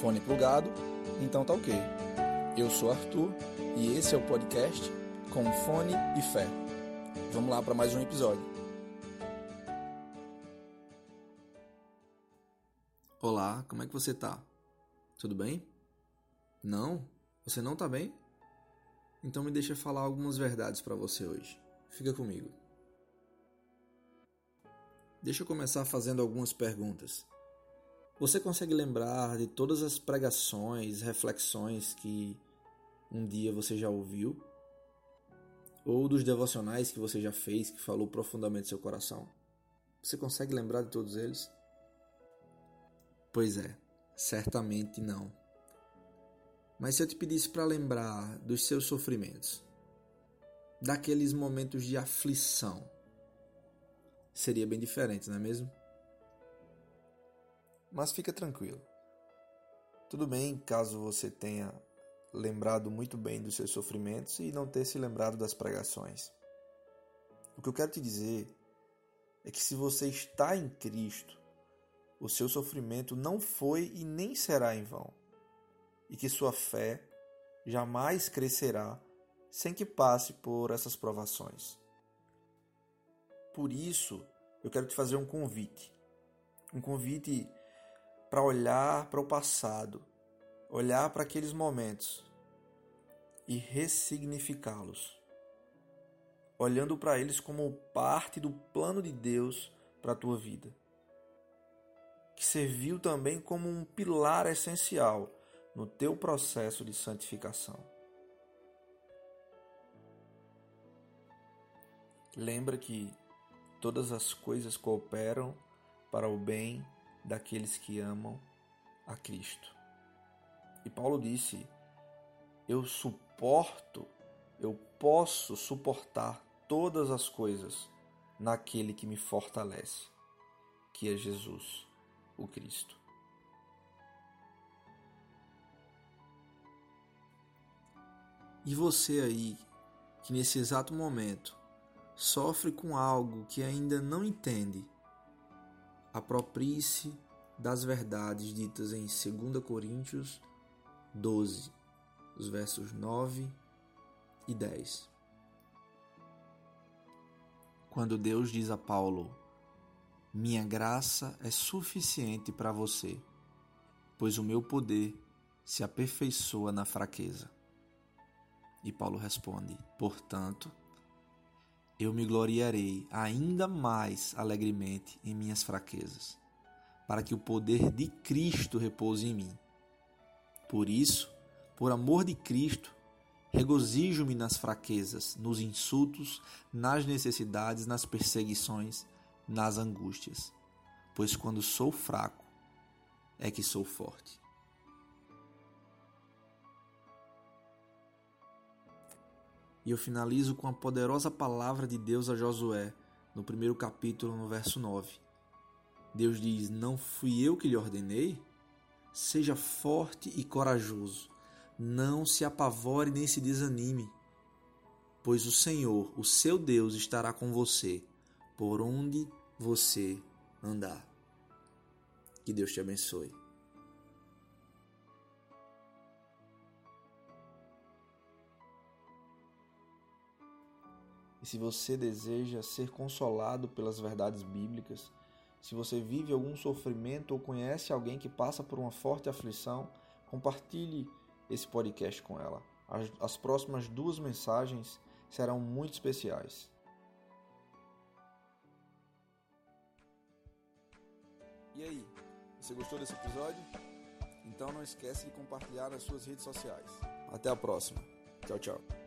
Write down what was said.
Fone plugado? Então tá ok. Eu sou Arthur e esse é o podcast Com Fone e Fé. Vamos lá para mais um episódio. Olá, como é que você tá? Tudo bem? Não? Você não tá bem? Então me deixa falar algumas verdades para você hoje. Fica comigo. Deixa eu começar fazendo algumas perguntas. Você consegue lembrar de todas as pregações, reflexões que um dia você já ouviu? Ou dos devocionais que você já fez, que falou profundamente seu coração? Você consegue lembrar de todos eles? Pois é, certamente não. Mas se eu te pedisse para lembrar dos seus sofrimentos, daqueles momentos de aflição, seria bem diferente, não é mesmo? Mas fica tranquilo. Tudo bem caso você tenha lembrado muito bem dos seus sofrimentos e não ter se lembrado das pregações. O que eu quero te dizer é que se você está em Cristo, o seu sofrimento não foi e nem será em vão, e que sua fé jamais crescerá sem que passe por essas provações. Por isso, eu quero te fazer um convite. Um convite para olhar para o passado, olhar para aqueles momentos e ressignificá-los, olhando para eles como parte do plano de Deus para a tua vida, que serviu também como um pilar essencial no teu processo de santificação. Lembra que todas as coisas cooperam para o bem daqueles que amam a Cristo. E Paulo disse: Eu suporto, eu posso suportar todas as coisas naquele que me fortalece, que é Jesus, o Cristo. E você aí, que nesse exato momento sofre com algo que ainda não entende, aproprie-se das verdades ditas em 2 Coríntios 12, os versos 9 e 10. Quando Deus diz a Paulo: Minha graça é suficiente para você, pois o meu poder se aperfeiçoa na fraqueza. E Paulo responde: Portanto, eu me gloriarei ainda mais alegremente em minhas fraquezas, para que o poder de Cristo repouse em mim. Por isso, por amor de Cristo, regozijo-me nas fraquezas, nos insultos, nas necessidades, nas perseguições, nas angústias, pois quando sou fraco é que sou forte. E eu finalizo com a poderosa palavra de Deus a Josué, no primeiro capítulo, no verso 9. Deus diz: Não fui eu que lhe ordenei? Seja forte e corajoso, não se apavore nem se desanime, pois o Senhor, o seu Deus, estará com você por onde você andar. Que Deus te abençoe. E se você deseja ser consolado pelas verdades bíblicas, se você vive algum sofrimento ou conhece alguém que passa por uma forte aflição, compartilhe esse podcast com ela. As, as próximas duas mensagens serão muito especiais. E aí, você gostou desse episódio? Então não esquece de compartilhar nas suas redes sociais. Até a próxima. Tchau, tchau.